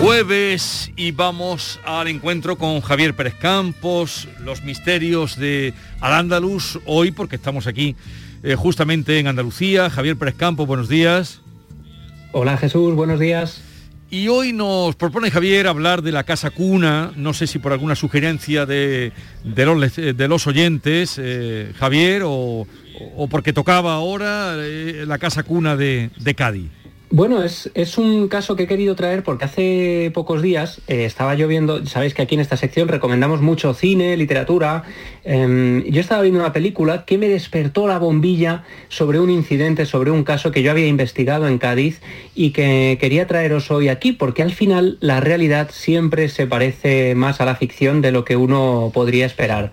Jueves y vamos al encuentro con Javier Pérez Campos, los misterios de Al-Ándalus, hoy porque estamos aquí eh, justamente en Andalucía. Javier Pérez Campos, buenos días. Hola Jesús, buenos días. Y hoy nos propone Javier hablar de la casa cuna, no sé si por alguna sugerencia de, de, los, de los, oyentes, eh, Javier, o, o, porque tocaba ahora eh, la casa cuna de, de Cádiz. Bueno, es, es, un caso que he querido traer porque hace pocos días eh, estaba yo viendo, sabéis que aquí en esta sección recomendamos mucho cine, literatura. Eh, yo estaba viendo una película que me despertó la bombilla sobre un incidente, sobre un caso que yo había investigado en Cádiz y que quería traeros hoy aquí porque al final la realidad siempre se parece más a la ficción de lo que uno podría esperar.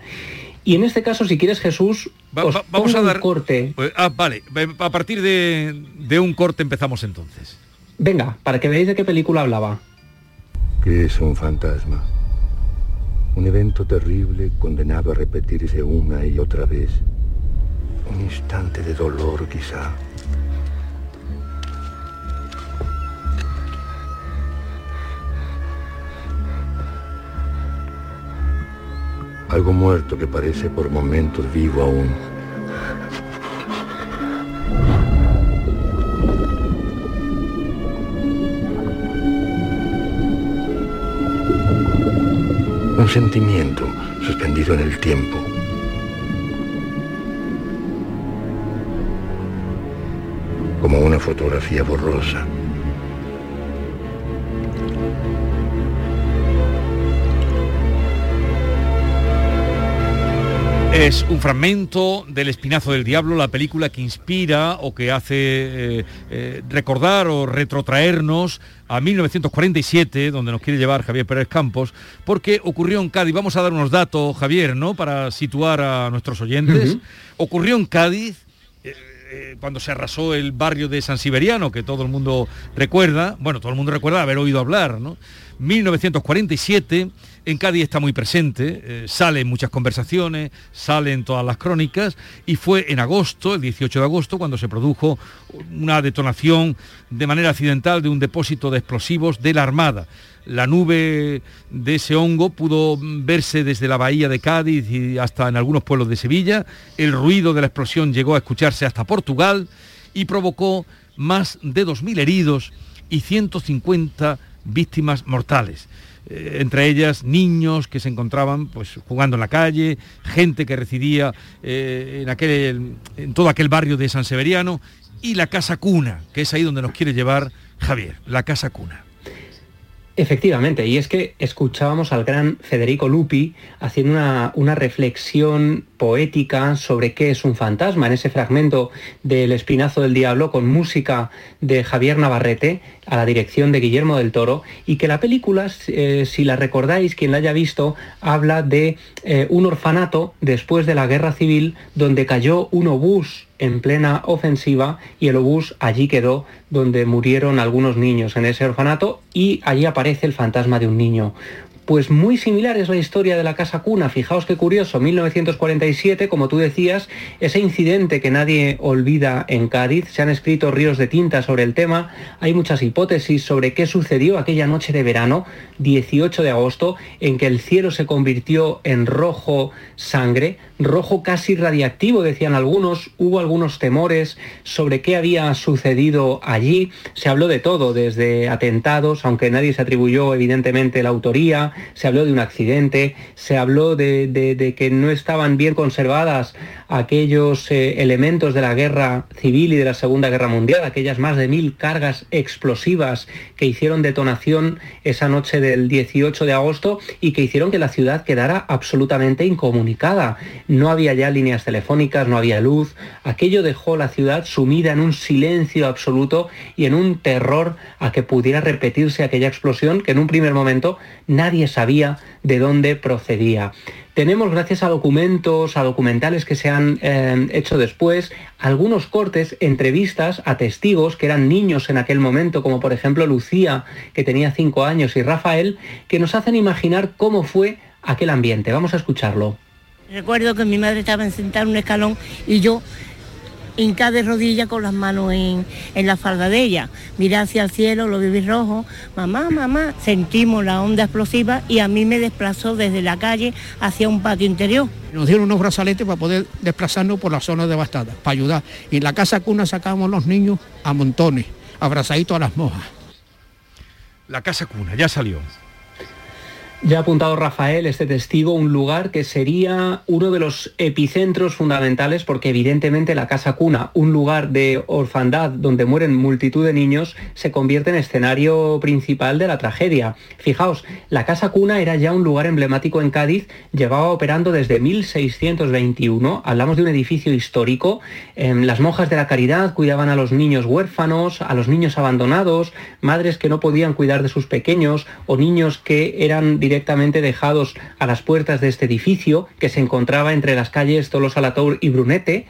Y en este caso, si quieres, Jesús, va, os va, vamos a dar un corte. Ah, vale, a partir de, de, un corte empezamos entonces. Venga, para que veáis de qué película hablaba. ¿Qué es un fantasma? Un evento terrible condenado a repetirse una y otra vez. Un instante de dolor, quizá. Algo muerto que parece por momentos vivo aún. Un sentimiento suspendido en el tiempo. Como una fotografía borrosa. Es un fragmento del Espinazo del Diablo, la película que inspira o que hace eh, eh, recordar o retrotraernos a 1947, donde nos quiere llevar Javier Pérez Campos, porque ocurrió en Cádiz. Vamos a dar unos datos, Javier, ¿no? Para situar a nuestros oyentes. Uh -huh. Ocurrió en Cádiz eh, cuando se arrasó el barrio de San Siberiano, que todo el mundo recuerda, bueno, todo el mundo recuerda haber oído hablar, ¿no? 1947, en Cádiz está muy presente, eh, sale en muchas conversaciones, sale en todas las crónicas, y fue en agosto, el 18 de agosto, cuando se produjo una detonación de manera accidental de un depósito de explosivos de la Armada. La nube de ese hongo pudo verse desde la bahía de Cádiz y hasta en algunos pueblos de Sevilla. El ruido de la explosión llegó a escucharse hasta Portugal y provocó más de 2.000 heridos y 150 víctimas mortales. Eh, entre ellas niños que se encontraban pues, jugando en la calle, gente que residía eh, en, aquel, en todo aquel barrio de San Severiano y la casa cuna, que es ahí donde nos quiere llevar Javier, la casa cuna. Efectivamente, y es que escuchábamos al gran Federico Lupi haciendo una, una, reflexión poética sobre qué es un fantasma. En ese fragmento del Espinazo del Diablo con música de Javier Navarrete a la dirección de Guillermo del Toro y que la película, eh, si la recordáis, quien la haya visto, habla de eh, un orfanato después de la guerra civil donde cayó un obús en plena ofensiva y el obús allí quedó donde murieron algunos niños en ese orfanato y allí aparece el fantasma de un niño. Pues muy similar es la historia de la Casa Cuna. Fijaos qué curioso, 1947, como tú decías, ese incidente que nadie olvida en Cádiz. Se han escrito ríos de tinta sobre el tema. Hay muchas hipótesis sobre qué sucedió aquella noche de verano, 18 de agosto, en que el cielo se convirtió en rojo sangre, rojo casi radiactivo, decían algunos. Hubo algunos temores sobre qué había sucedido allí. Se habló de todo, desde atentados, aunque nadie se atribuyó evidentemente la autoría, se habló de un accidente, se habló de, que no estaban bien conservadas aquellos eh, elementos de la guerra civil y de la Segunda Guerra Mundial, aquellas más de mil cargas explosivas que hicieron detonación esa noche del 18 de agosto y que hicieron que la ciudad quedara absolutamente incomunicada. No había ya líneas telefónicas, no había luz. Aquello dejó la ciudad sumida en un silencio absoluto y en un terror a que pudiera repetirse aquella explosión que en un primer momento nadie sabía de dónde procedía. Tenemos, gracias a documentos, a documentales que se han eh, hecho después, algunos cortes, entrevistas a testigos que eran niños en aquel momento, como por ejemplo Lucía, que tenía cinco años, y Rafael, que nos hacen imaginar cómo fue aquel ambiente. Vamos a escucharlo. Recuerdo que mi madre estaba sentada en un escalón y yo hinca de rodillas con las manos en, la falda de ella. Miré hacia el cielo, lo vi rojo, mamá, mamá, sentimos la onda explosiva y a mí me desplazó desde la calle hacia un patio interior. Nos dieron unos brazaletes para poder desplazarnos por la zona devastada, para ayudar. Y en la casa cuna sacábamos los niños a montones, abrazaditos a las mojas. La casa cuna, ya salió. Ya ha apuntado Rafael, este testigo, un lugar que sería uno de los epicentros fundamentales porque evidentemente la casa cuna, un lugar de orfandad donde mueren multitud de niños, se convierte en escenario principal de la tragedia. Fijaos, la casa cuna era ya un lugar emblemático en Cádiz, llevaba operando desde 1621, hablamos de un edificio histórico, em, las monjas de la caridad cuidaban a los niños huérfanos, a los niños abandonados, madres que no podían cuidar de sus pequeños o niños que eran dejados a las puertas de este edificio, que se encontraba entre las calles Tolos Alatour y Brunete,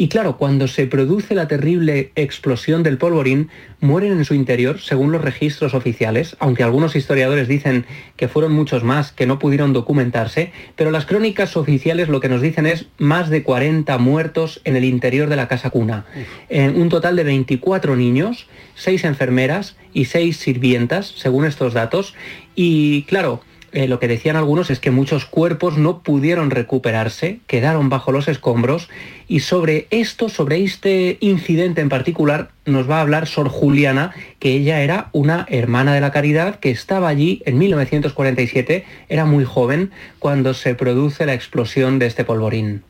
y claro, cuando se produce la terrible explosión del polvorín, mueren en su interior, según los registros oficiales, aunque algunos historiadores dicen que fueron muchos más que no pudieron documentarse, pero las crónicas oficiales lo que nos dicen es más de 40 muertos en el interior de la casa cuna. En un total de 24 niños, 6 enfermeras y 6 sirvientas, según estos datos. Y claro, eh, lo que decían algunos es que muchos cuerpos no pudieron recuperarse, quedaron bajo los escombros y sobre esto, sobre este incidente en particular, nos va a hablar Sor Juliana, que ella era una hermana de la caridad que estaba allí en 1947, era muy joven cuando se produce la explosión de este polvorín.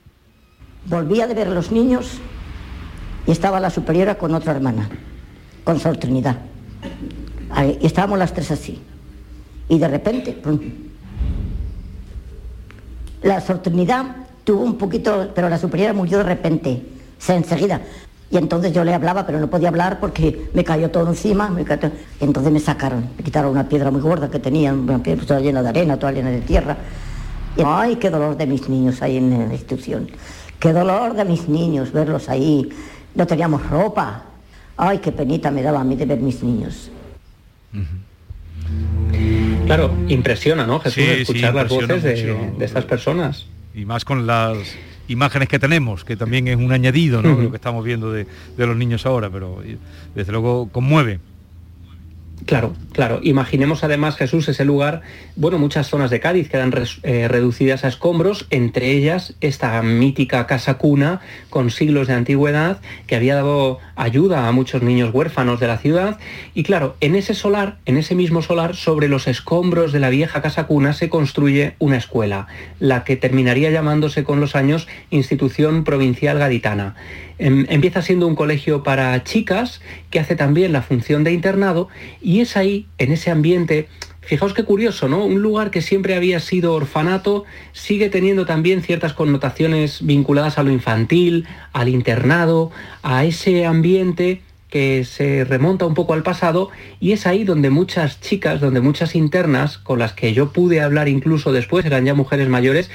Volvía de ver a los niños y estaba la superiora con otra hermana, con Sor Trinidad. Y estábamos las tres así y de repente, La sorternidad tuvo un poquito, pero la superiora murió de repente, se enseguida. Y entonces yo le hablaba, pero no podía hablar porque me cayó todo encima. Entonces me sacaron, me quitaron una piedra muy gorda que tenía, una piedra toda llena de arena, toda llena de tierra. Y, ay, qué dolor de mis niños ahí en la institución. Qué dolor de mis niños verlos ahí. No teníamos ropa. Ay, qué penita me daba a mí de ver mis niños. Claro, impresiona, ¿no, Jesús, escuchar las voces de, estas personas. Y más con las imágenes que tenemos, que también es un añadido, ¿no? lo que estamos viendo de, de los niños ahora, pero desde luego conmueve. Claro, claro. Imaginemos además, Jesús, ese lugar, bueno, muchas zonas de Cádiz quedan eh, reducidas a escombros, entre ellas esta mítica casa cuna con siglos de antigüedad que había dado ayuda a muchos niños huérfanos de la ciudad. Y claro, en ese solar, en ese mismo solar, sobre los escombros de la vieja casa cuna se construye una escuela, la que terminaría llamándose con los años Institución Provincial Gaditana. Em, empieza siendo un colegio para chicas que hace también la función de internado y es ahí, en ese ambiente, Fijaos qué curioso, ¿no? Un lugar que siempre había sido orfanato sigue teniendo también ciertas connotaciones vinculadas a lo infantil, al internado, a ese ambiente que se remonta un poco al pasado y es ahí donde muchas chicas, donde muchas internas, con las que yo pude hablar incluso después, eran ya mujeres mayores,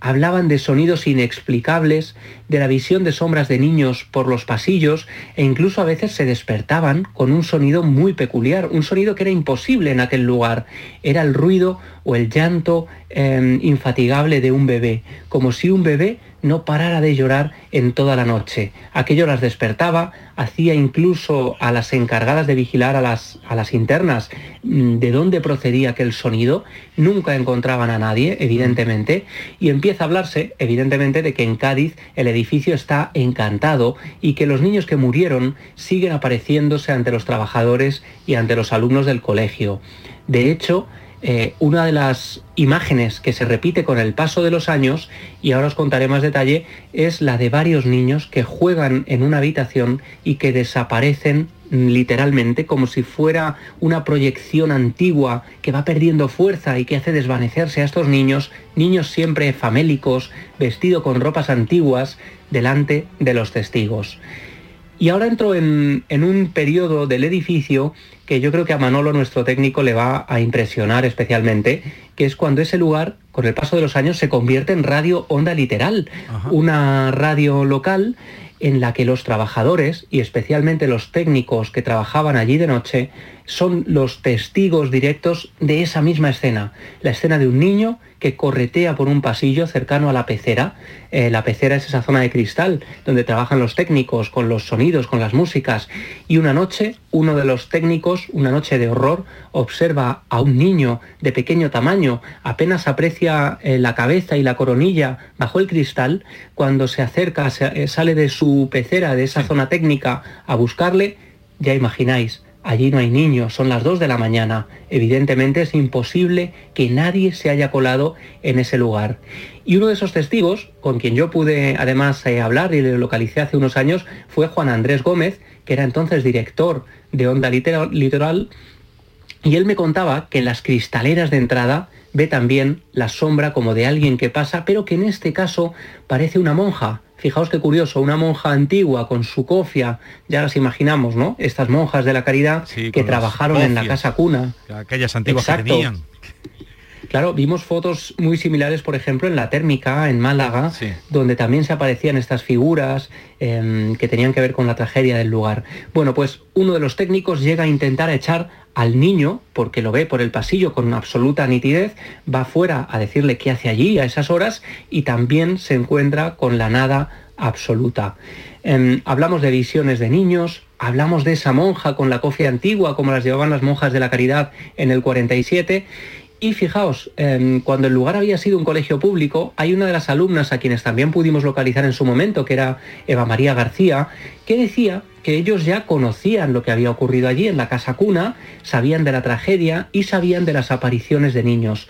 hablaban de sonidos inexplicables, de la visión de sombras de niños por los pasillos e incluso a veces se despertaban con un sonido muy peculiar, un sonido que era imposible en aquel lugar. Era el ruido o el llanto em, infatigable de un bebé, como si un bebé no parara de llorar en toda la noche. Aquello las despertaba, hacía incluso a las encargadas de vigilar a las, a las internas mm, de dónde procedía aquel sonido. Nunca encontraban a nadie, evidentemente, y empieza a hablarse, evidentemente, de que en Cádiz el edificio está encantado y que los niños que murieron siguen apareciéndose ante los trabajadores y ante los alumnos del colegio. De hecho, eh, una de las imágenes que se repite con el paso de los años, y ahora os contaré más detalle, es la de varios niños que juegan en una habitación y que desaparecen literalmente como si fuera una proyección antigua que va perdiendo fuerza y que hace desvanecerse a estos niños, niños siempre famélicos, vestidos con ropas antiguas, delante de los testigos. Y ahora entro en, en, un periodo del edificio que yo creo que a Manolo, nuestro técnico, le va a impresionar especialmente, que es cuando ese lugar, con el paso de los años, se convierte en radio onda literal, una radio local en la que los trabajadores, y especialmente los técnicos que trabajaban allí de noche, son los testigos directos de esa misma escena, la escena de un niño que corretea por un pasillo cercano a la pecera. Eh, la pecera es esa zona de cristal donde trabajan los técnicos con los sonidos, con las músicas. Y una noche, uno de los técnicos, una noche de horror, observa a un niño de pequeño tamaño, apenas aprecia eh, la cabeza y la coronilla bajo el cristal. Cuando se acerca, eh, sale de su pecera, de esa zona técnica, a buscarle, ya imagináis, Allí no hay niños, son las 2 de la mañana. Evidentemente es imposible que nadie se haya colado en ese lugar. Y uno de esos testigos, con quien yo pude además eh, hablar y le localicé hace unos años, fue Juan Andrés Gómez, que era entonces director de Onda Litoral, y él me contaba que en las cristaleras de entrada ve también la sombra como de alguien que pasa, pero que en este caso parece una monja, Fijaos qué curioso, una monja antigua con su cofia, ya las imaginamos, ¿no? Estas monjas de la caridad que trabajaron en la casa cuna. Aquellas antiguas que tenían. Claro, vimos fotos muy similares, por ejemplo, en la térmica, en Málaga, donde también se aparecían estas figuras em, que tenían que ver con la tragedia del lugar. Bueno, pues uno de los técnicos llega a intentar echar al niño, porque lo ve por el pasillo con absoluta nitidez, va fuera a decirle qué hace allí a esas horas y también se encuentra con la nada absoluta. Em, hablamos de visiones de niños, hablamos de esa monja con la cofia antigua, como las llevaban las monjas de la caridad en el 47, y fijaos, em, cuando el lugar había sido un colegio público, hay una de las alumnas a quienes también pudimos localizar en su momento, que era Eva María García, que decía que ellos ya conocían lo que había ocurrido allí en la casa cuna, sabían de la tragedia y sabían de las apariciones de niños.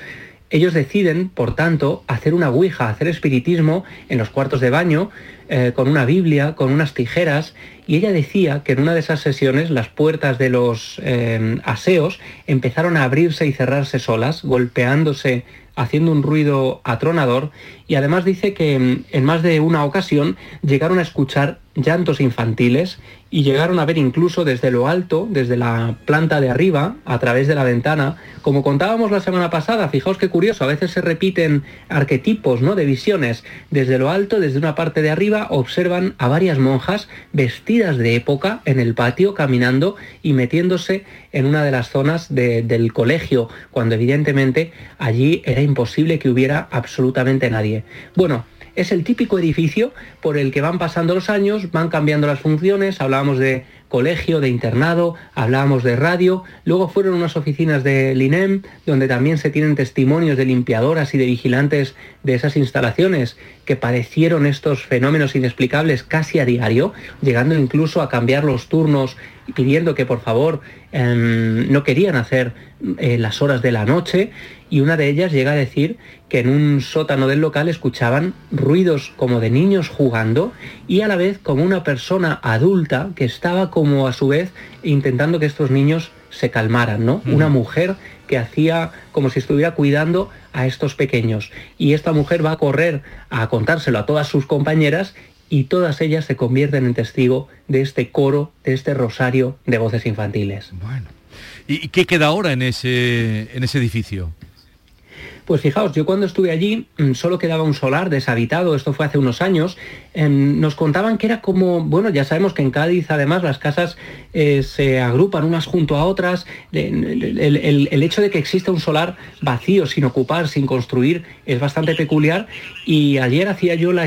Ellos deciden, por tanto, hacer una ouija, hacer espiritismo en los cuartos de baño, eh, con una Biblia, con unas tijeras, y ella decía que en una de esas sesiones las puertas de los eh, aseos empezaron a abrirse y cerrarse solas, golpeándose, haciendo un ruido atronador, y además dice que mm, en más de una ocasión llegaron a escuchar llantos infantiles y llegaron a ver incluso desde lo alto, desde la planta de arriba, a través de la ventana, como contábamos la semana pasada, fijaos qué curioso, a veces se repiten arquetipos, ¿no? de visiones, desde lo alto, desde una parte de arriba, observan a varias monjas vestidas de época en el patio caminando y metiéndose en una de las zonas del colegio, cuando evidentemente allí era imposible que hubiera absolutamente nadie. Bueno, es el típico edificio por el que van pasando los años, van cambiando las funciones, hablábamos de colegio, de internado, hablábamos de radio, luego fueron unas oficinas del INEM, donde también se tienen testimonios de limpiadoras y de vigilantes de esas instalaciones que padecieron estos fenómenos inexplicables casi a diario, llegando incluso a cambiar los turnos pidiendo que por favor em, no querían hacer eh, las horas de la noche y una de ellas llega a decir que en un sótano del local escuchaban ruidos como de niños jugando y a la vez como una persona adulta que estaba como a su vez intentando que estos niños se calmaran, ¿no? Una mujer que hacía como si estuviera cuidando a estos pequeños. Y esta mujer va a correr a contárselo a todas sus compañeras y todas ellas se convierten en testigo de este coro, de este rosario de voces infantiles. Bueno. ¿Y qué queda ahora en ese, en ese edificio? Pues fijaos, yo cuando estuve allí mm, solo quedaba un solar deshabitado, esto fue hace unos años, em, nos contaban que era como, bueno, ya sabemos que en Cádiz además las casas eh, se agrupan unas junto a otras, el, hecho de que exista un solar vacío, sin ocupar, sin construir, es bastante peculiar. Y ayer hacía yo la,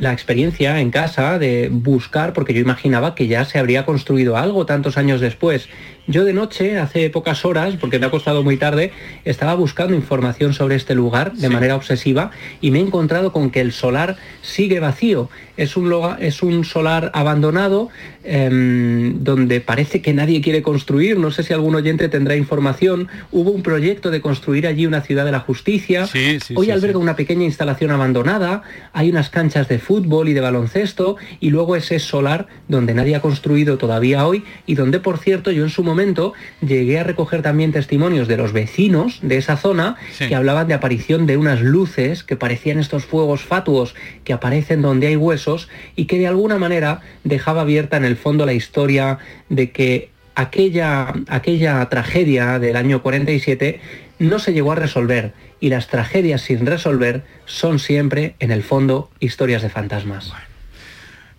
la experiencia en casa de buscar, porque yo imaginaba que ya se habría construido algo tantos años después yo de noche, hace pocas horas, porque me ha costado muy tarde, estaba buscando información sobre este lugar de manera obsesiva y me he encontrado con que el solar sigue vacío. Es un, es un solar abandonado em, donde parece que nadie quiere construir. No sé si algún oyente tendrá información. Hubo un proyecto de construir allí una ciudad de la justicia. Hoy alberga una pequeña instalación abandonada. Hay unas canchas de fútbol y de baloncesto y luego ese solar donde nadie ha construido todavía hoy y donde, por cierto, yo en su momento llegué a recoger también testimonios de los vecinos de esa zona que hablaban de aparición de unas luces que parecían estos fuegos fatuos que aparecen donde hay huesos y que de alguna manera dejaba abierta en el fondo la historia de que aquella, aquella tragedia del año 47 no se llegó a resolver y las tragedias sin resolver son siempre, en el fondo, historias de fantasmas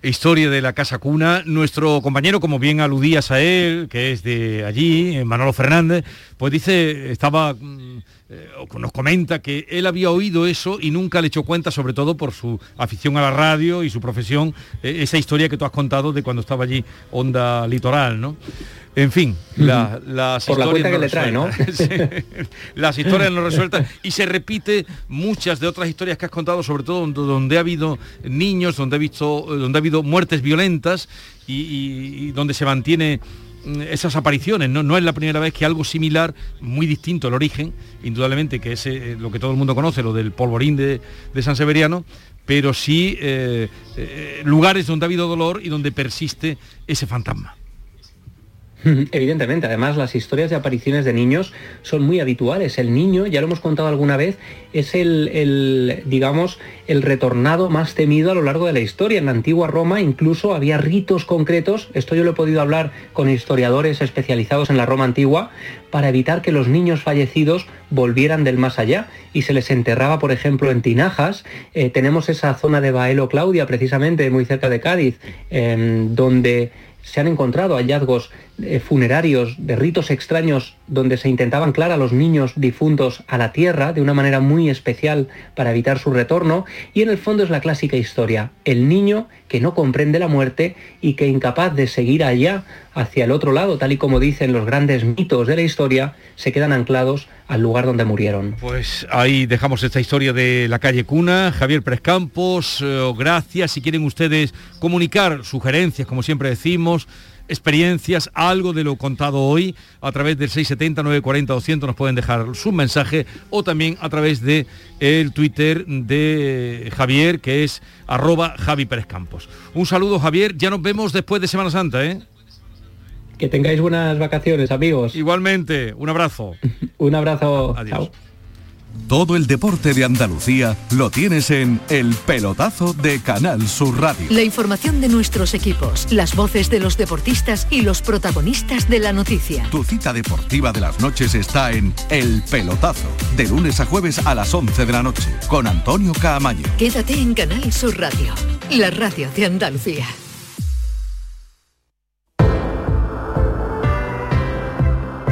historia de la Casa Cuna. Nuestro compañero, como bien aludías a él, que es de allí, Manolo Fernández, pues dice, estaba, mm, eh, nos comenta que él había oído eso y nunca le echó cuenta, sobre todo por su afición a la radio y su profesión, eh, esa historia que tú has contado de cuando estaba allí Onda Litoral, ¿no? En fin, las historias que le trae, ¿no? las historias no resueltas y se repite muchas de otras historias que has contado, sobre todo donde ha habido niños, donde ha visto, donde ha habido muertes violentas y, donde se mantiene esas apariciones. ¿no? no es la primera vez que algo similar, muy distinto el origen, indudablemente que es eh, lo que todo el mundo conoce, lo del polvorín de, San Severiano, pero sí eh, eh, lugares donde ha habido dolor y donde persiste ese fantasma. Evidentemente, además las historias de apariciones de niños son muy habituales. El niño, ya lo hemos contado alguna vez, es el, digamos, el retornado más temido a lo largo de la historia. En la antigua Roma incluso había ritos concretos, esto yo lo he podido hablar con historiadores especializados en la Roma antigua, para evitar que los niños fallecidos volvieran del más allá y se les enterraba, por ejemplo, en tinajas. Eh, tenemos esa zona de Baelo Claudia, precisamente muy cerca de Cádiz, em, donde se han encontrado hallazgos eh, funerarios de ritos extraños donde se intentaban anclar a los niños difuntos a la tierra de una manera muy especial para evitar su retorno y en el fondo es la clásica historia, el niño que no comprende la muerte y que incapaz de seguir allá hacia el otro lado, tal y como dicen los grandes mitos de la historia, se quedan anclados al lugar donde murieron. Pues ahí dejamos esta historia de la calle Cuna. Javier Prescampos, eh, gracias. Si quieren ustedes comunicar sugerencias, como siempre decimos, experiencias, algo de lo contado hoy, a través del 670 940 200 nos pueden dejar su mensaje o también a través de el Twitter de Javier, que es arroba Javi Pérez Campos. Un saludo Javier, ya nos vemos después de Semana Santa, ¿eh? Que tengáis buenas vacaciones, amigos. Igualmente, un abrazo. un abrazo. Adiós. Todo el deporte de Andalucía lo tienes en El Pelotazo de Canal Sur Radio. La información de nuestros equipos, las voces de los deportistas y los protagonistas de la noticia. Tu cita deportiva de las noches está en El Pelotazo, de lunes a jueves a las 11 de la noche, con Antonio Caamaño. Quédate en Canal Sur Radio, la radio de Andalucía.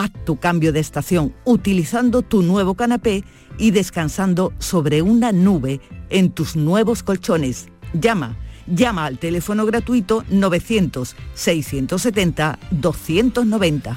Haz tu cambio de estación utilizando tu nuevo canapé y descansando sobre una nube en tus nuevos colchones. Llama, llama al teléfono gratuito 900 670 290.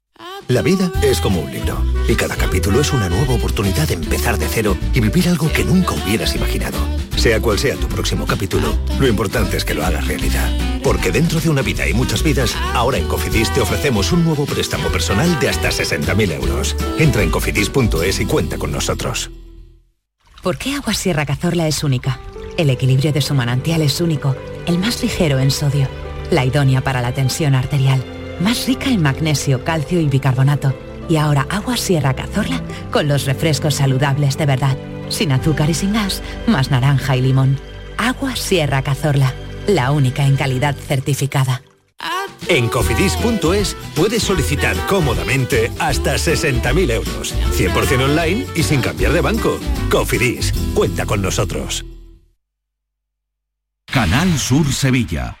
La vida es como un libro y cada capítulo es una nueva oportunidad de empezar de cero y vivir algo que nunca hubieras imaginado. Sea cual sea tu próximo capítulo, lo importante es que lo hagas realidad. Porque dentro de una vida y muchas vidas, ahora en Cofidis te ofrecemos un nuevo préstamo personal de hasta 60.000 euros. Entra en cofidis.es y cuenta con nosotros. ¿Por qué Agua Sierra Cazorla es única? El equilibrio de su manantial es único, el más ligero en sodio, la idónea para la tensión arterial más rica en magnesio, calcio y bicarbonato. Y ahora agua Sierra Cazorla con los refrescos saludables de verdad, sin azúcar y sin gas, más naranja y limón. Agua Sierra Cazorla, la única en calidad certificada. En cofidis.es puedes solicitar cómodamente hasta 60.000 euros, 100% online y sin cambiar de banco. Cofidis, cuenta con nosotros. Canal Sur Sevilla.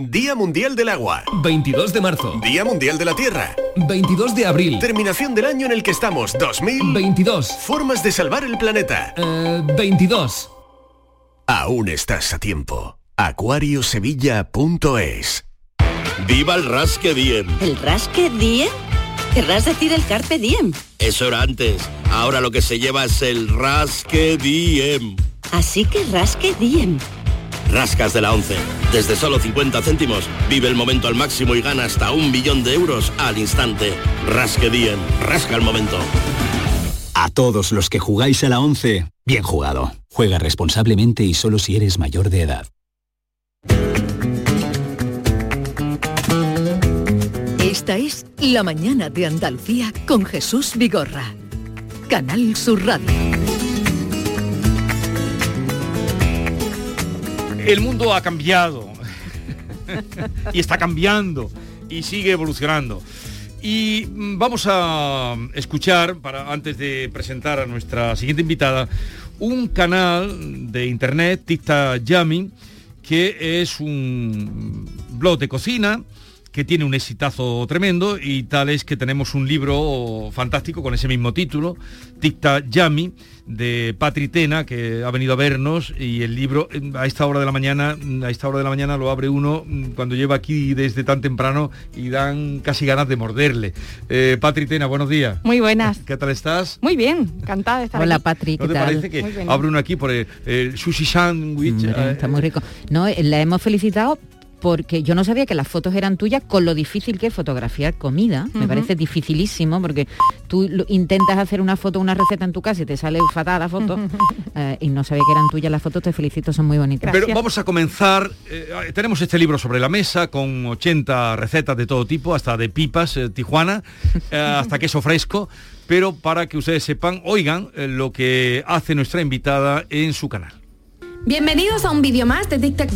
Día Mundial del Agua. 22 de marzo. Día Mundial de la Tierra. 22 de abril. Terminación del año en el que estamos. 2022. Formas de salvar el planeta. 22. Aún estás a tiempo. Acuariosevilla.es ¡Viva el Rasque Diem! ¿El Rasque Diem? Querrás decir el Carpe Diem. Eso era antes. Ahora lo que se lleva es el Rasque Diem. Así que Rasque Diem Rascas de la 11. Desde solo 50 céntimos, vive el momento al máximo y gana hasta un billón de euros al instante. Rasque Diem. Rasca el momento. A todos los que jugáis a la 11, bien jugado. Juega responsablemente y solo si eres mayor de edad. Esta es La Mañana de Andalucía con Jesús Vigorra. Canal Sur Radio. El mundo ha cambiado y está cambiando y sigue evolucionando. Y mm, vamos a escuchar, para, antes de presentar a nuestra siguiente invitada, un canal de internet, Tista Yami, que es un blog de cocina que tiene un exitazo tremendo y tal es que tenemos un libro fantástico con ese mismo título, Ticta Yami, de Patri Tena, que ha venido a vernos y el libro a esta hora de la mañana, a esta hora de la mañana lo abre uno cuando lleva aquí desde tan temprano y dan casi ganas de morderle. Eh, Patri Tena, buenos días. Muy buenas. ¿Qué tal estás? Muy bien, encantada de estar Hola, aquí. Patri, ¿No ¿qué te tal? parece que abre uno aquí por el, el sushi sandwich? Hombre, eh, está muy rico. No, eh, la hemos felicitado porque yo no sabía que las fotos eran tuyas con lo difícil que es fotografiar comida. Me parece dificilísimo porque tú intentas hacer una foto, una receta en tu casa y te sale fatal la foto eh, y no sabía que eran tuyas las fotos. Te felicito, son muy bonitas. Pero vamos a comenzar. eh, tenemos este libro sobre la mesa con 80 recetas de todo tipo, hasta de pipas, eh, Tijuana, eh, hasta queso fresco. Pero para que ustedes sepan, oigan eh, lo que hace nuestra invitada en su canal. Bienvenidos a un vídeo más de Tic Tac.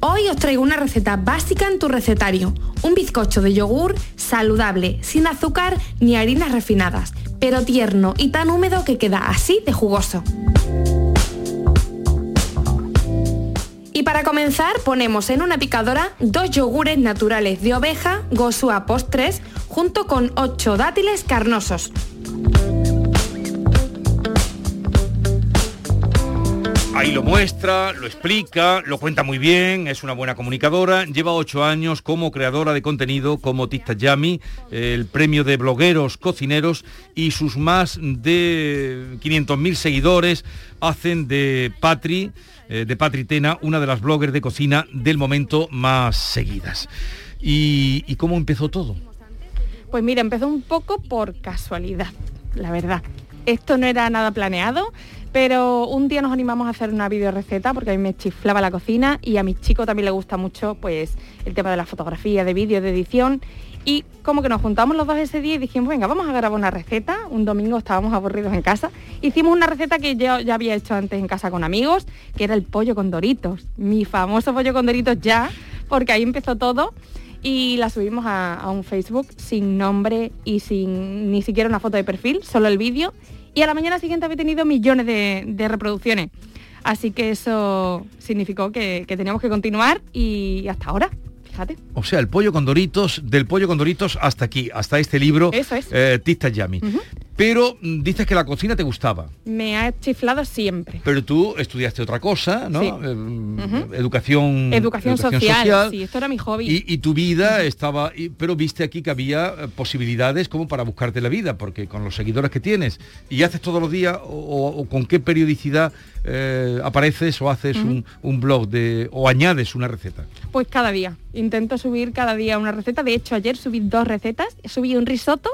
Hoy os traigo una receta básica en tu recetario. Un bizcocho de yogur saludable, sin azúcar ni harinas refinadas, pero tierno y tan húmedo que queda así de jugoso. Y para comenzar ponemos en una picadora dos yogures naturales de oveja Gosua Post 3 junto con 8 dátiles carnosos. Ahí lo muestra, lo explica, lo cuenta muy bien, es una buena comunicadora, lleva ocho años como creadora de contenido como Ticta Yami, el premio de blogueros cocineros y sus más de 500.000 seguidores hacen de Patri, eh, de Patri Tena, una de las bloggers de cocina del momento más seguidas. ¿Y, y cómo empezó todo? Pues mira, empezó un poco por casualidad, la verdad. Esto no era nada planeado, pero un día nos animamos a hacer una videoreceta porque a mí me chiflaba la cocina y a mi chico también le gusta mucho pues el tema de la fotografía, de vídeo, de edición. Y como que nos juntamos los dos ese día y dijimos, venga, vamos a grabar una receta. Un domingo estábamos aburridos en casa. Hicimos una receta que yo ya había hecho antes en casa con amigos, que era el pollo con doritos. Mi famoso pollo con doritos ya, porque ahí empezó todo y la subimos a un Facebook sin nombre y sin ni siquiera una foto de perfil, solo el vídeo. Y a la mañana siguiente había tenido millones de, reproducciones. Así que eso significó que, que teníamos que continuar y hasta ahora, fíjate. O sea, el pollo con doritos, del pollo con doritos hasta aquí, hasta este libro, Eso es. eh, Ticta Yami. Pero mm, dices que la cocina te gustaba. Me ha chiflado siempre. Pero tú estudiaste otra cosa, ¿no? Sí. Eh, Ujú. Educación, Educación, social, sí, esto era mi hobby. Y, y tu vida estaba, y- pero viste aquí que había eh, posibilidades como para buscarte la vida, porque con los seguidores que tienes y haces todos los días o, con qué periodicidad eh, apareces o haces un blog de o añades una receta. Pues cada día. Intento subir cada día una receta. De hecho, ayer subí dos recetas. Subí un risotto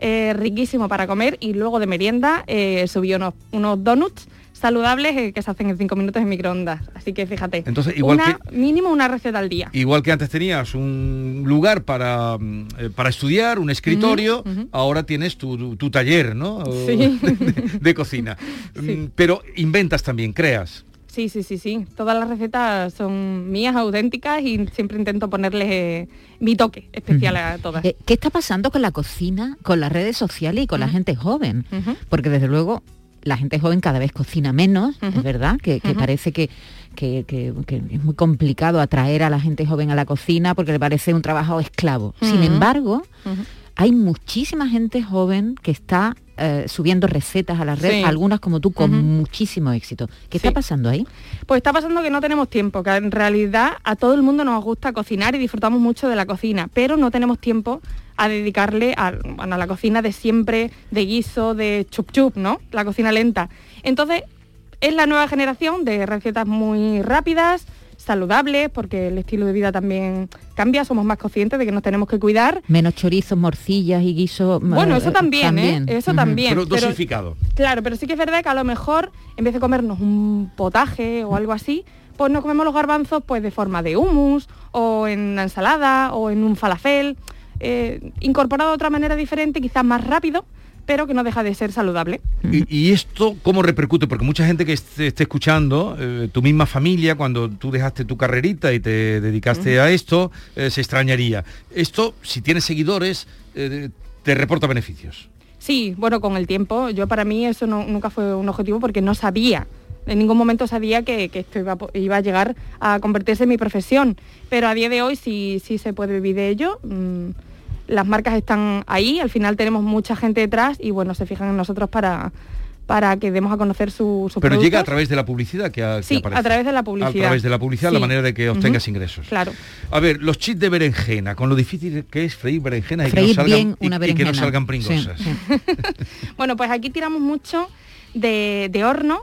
eh, riquísimo para comer y luego de merienda eh, subí unos, unos donuts saludables eh, que se hacen en cinco minutos en microondas. Así que fíjate. Entonces, igual una- mínimo una receta al día. Igual que antes tenías un lugar para, mm, eh, para estudiar, un escritorio, ahora tienes tu, tu- tu taller, ¿no? Sí. de, de cocina. Mm, Pero inventas también, creas. Sí, sí, sí, sí. Todas las recetas son mías, auténticas y siempre intento ponerles eh, mi toque especial a todas. Eh, ¿Qué está pasando con la cocina, con las redes sociales y con la gente joven? Porque desde luego la gente joven cada vez cocina menos, es verdad, que, parece que, que- que- que es muy complicado atraer a la gente joven a la cocina porque le parece un trabajo esclavo. Sin embargo. Hay muchísima gente joven que está eh, subiendo recetas a las redes, Sí. algunas como tú, con muchísimo éxito. ¿Qué está pasando ahí? Pues está pasando que no tenemos tiempo, que en realidad a todo el mundo nos gusta cocinar y disfrutamos mucho de la cocina, pero no tenemos tiempo a dedicarle a, bueno, a la cocina de siempre, de guiso, de chup chup, ¿no? La cocina lenta. Entonces, es la nueva generación de recetas muy rápidas, saludables, porque el estilo de vida también cambia, somos más conscientes de que nos tenemos que cuidar. Menos chorizos, morcillas y guisos. Bueno, eh, eso también, ¿eh? Eso también. Pero pero- dosificado. Claro, pero sí que es verdad que a lo mejor en vez de comernos un potaje o algo así, pues nos comemos los garbanzos pues de forma de hummus o en una ensalada o en un falafel, eh, incorporado de otra manera diferente, quizás más rápido, pero que no deja de ser saludable. Y, y esto cómo repercute? Porque mucha gente que esté, esté escuchando, eh, tu misma familia, cuando tú dejaste tu carrerita y te dedicaste a esto, eh, se extrañaría. Esto, si tienes seguidores, eh, te reporta beneficios. Sí, bueno, con el tiempo, yo para mí eso no- nunca fue un objetivo porque no sabía En ningún momento sabía que, que esto iba, a po- iba a llegar a convertirse en mi profesión, pero a día de hoy sí, sí se puede vivir de ello. mm, las marcas están ahí, al final tenemos mucha gente detrás y bueno, se fijan en nosotros para, para que demos a conocer su, su Pero llega a través de la publicidad que, a- que Sí, aparece. a través de la publicidad. A través de la publicidad, la manera de que obtengas ingresos. Claro. A ver, los chips de berenjena, con lo difícil que es freír berenjena y, Freír que, no salgan, bien y- una y que no berenjena. salgan pringosas. sí. Bueno, pues aquí tiramos mucho de, de horno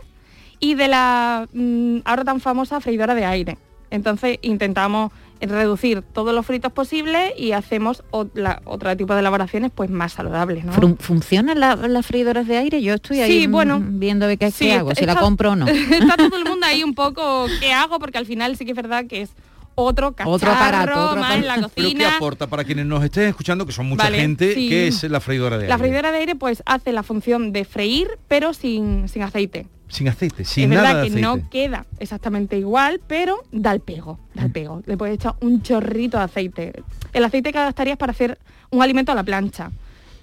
y de la mm, ahora tan famosa freidora de aire. Entonces intentamos reducir todos los fritos posibles y hacemos ot- la- otro tipo de elaboraciones pues más saludables, ¿no? Fun- ¿Funcionan la- las freidoras de aire? Yo estoy ahí Sí, bueno, mm, viendo qué, qué Sí, hago, si la compro o no. Está todo el mundo ahí un poco qué hago porque al final sí que es verdad que es otro cacharro Otro aparato, otro más en la Pero ¿qué cocina. aporta para quienes nos estén escuchando, que son mucha Vale, gente, sí. qué es la freidora de La aire? freidora de aire pues hace la función de freír pero sin, sin aceite. Sin aceite, sin es nada verdad de que aceite. no queda exactamente igual, pero da el pego, da el pego. Le puedes echar un chorrito de aceite. El aceite que gastarías para hacer un alimento a la plancha.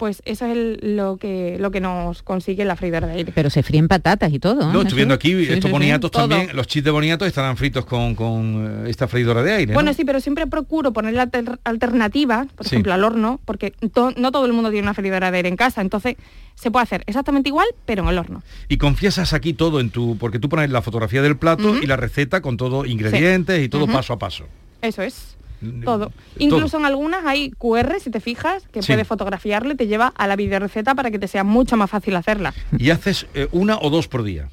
Pues eso es el- lo, que, lo que nos consigue la freidora de aire. Pero se fríen patatas y todo. ¿eh? No, estoy viendo aquí Sí, estos sí, sí. boniatos Todo. también, los chips de boniatos estarán fritos con, con, eh, esta freidora de aire. ¿no? Bueno, sí, pero siempre procuro poner la alter- alternativa, por Sí. ejemplo, al horno, porque to- no todo el mundo tiene una freidora de aire en casa, entonces se puede hacer exactamente igual, pero en el horno. Y confiesas aquí todo en tu, porque tú pones la fotografía del plato y la receta con todo ingredientes y todo paso a paso. Eso es. Todo. todo. Incluso en algunas hay QR, si te fijas, que Sí. puedes fotografiarlo y te lleva a la videoreceta para que te sea mucho más fácil hacerla. Y haces eh, una o dos por día.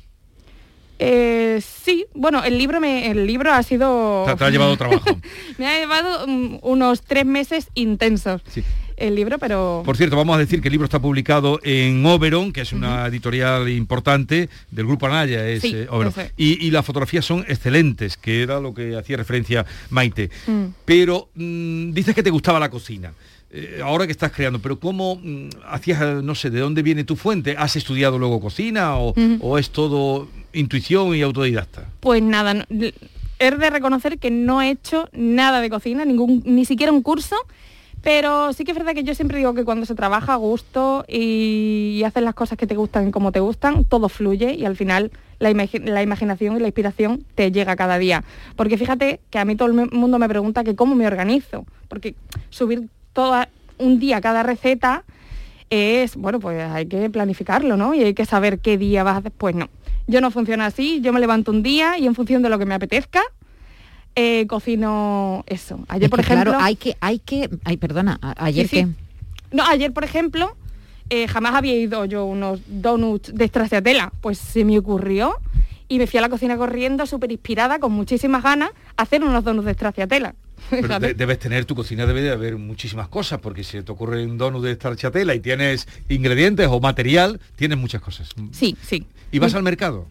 Eh, sí, bueno, el libro me, el libro ha sido. Te, te ha llevado trabajo. me ha llevado mm, unos tres meses intensos. El libro, pero. Por cierto, vamos a decir que el libro está publicado en Oberon, que es una editorial importante del grupo Anaya, es Sí, eh, Oberon. es. Y, y las fotografías son excelentes, que era lo que hacía referencia Maite. Mm. Pero mm, dices que te gustaba la cocina. Eh, ahora que estás creando, pero ¿cómo mm, hacías, eh, no sé, de dónde viene tu fuente? ¿Has estudiado luego cocina o, es todo intuición y autodidacta? Pues nada, no- he de reconocer que no he hecho nada de cocina, ningún, ni siquiera un curso, pero sí que es verdad que yo siempre digo que cuando se trabaja a gusto y, haces las cosas que te gustan como te gustan, todo fluye y al final la, la imaginación y la inspiración te llega cada día. Porque fíjate que a mí todo el mundo me pregunta que cómo me organizo, porque subir toda un día cada receta es, bueno, pues hay que planificarlo, ¿no? Y hay que saber qué día vas a hacer. Pues no, yo no funciona así, yo me levanto un día y en función de lo que me apetezca, eh, cocino eso. Ayer, Es por que, ejemplo... claro, hay que, hay que, ay, perdona, ayer Sí, sí. que No, ayer, por ejemplo, eh, jamás había ido yo unos donuts de stracciatella. Pues se me ocurrió y me fui a la cocina corriendo, súper inspirada, con muchísimas ganas, a hacer unos donuts de stracciatella. Pero de- debes tener, tu cocina debe de haber muchísimas cosas, porque si te ocurre un donut de starchatela y tienes ingredientes o material, tienes muchas cosas. Sí, sí. ¿Y vas Sí. al mercado?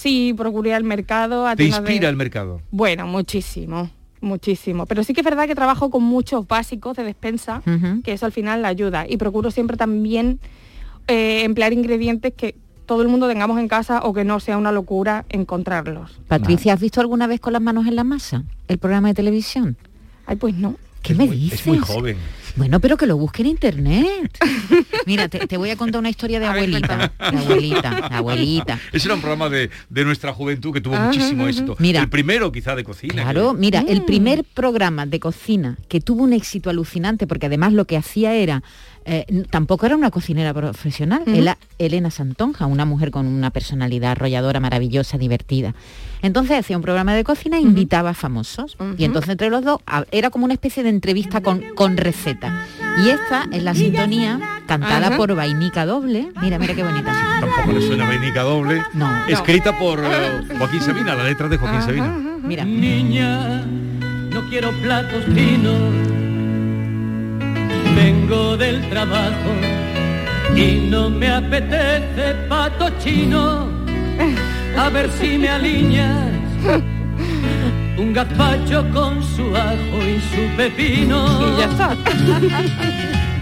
Sí, procuré al mercado. A ¿Te tiendas de- inspira el mercado? Bueno, muchísimo, muchísimo. Pero sí que es verdad que trabajo con muchos básicos de despensa, que eso al final ayuda. Y procuro siempre también eh, emplear ingredientes que todo el mundo tengamos en casa o que no sea una locura encontrarlos. Patricia, ¿has visto alguna vez con las manos en la masa el programa de televisión? Ay, pues no. ¿Qué me dices? Es muy joven. Bueno, pero que lo busque en internet. Mira, te, te voy a contar una historia de abuelita. De abuelita, de abuelita. Ese era un programa de, de nuestra juventud que tuvo Ajá, muchísimo ajá. éxito. Mira. el primero quizá de cocina. Claro, que- mira, Mm. el primer programa de cocina que tuvo un éxito alucinante, porque además lo que hacía era, eh, tampoco era una cocinera profesional, era Elena Santonja, una mujer con una personalidad arrolladora, maravillosa, divertida. Entonces hacía un programa de cocina e invitaba a famosos. Y entonces entre los dos era como una especie de entrevista con, con receta. Y esta es la sintonía cantada Ajá. por Vainica Doble. Mira, mira qué bonita. Tampoco le suena Benica Doble. No. Escrita por eh, Joaquín Sabina, la letra de Joaquín Sabina. Mira. Niña, no quiero platos finos. Vengo del trabajo y no me apetece pato chino. A ver si me alineas un gazpacho con su ajo y su pepino. Y ya está.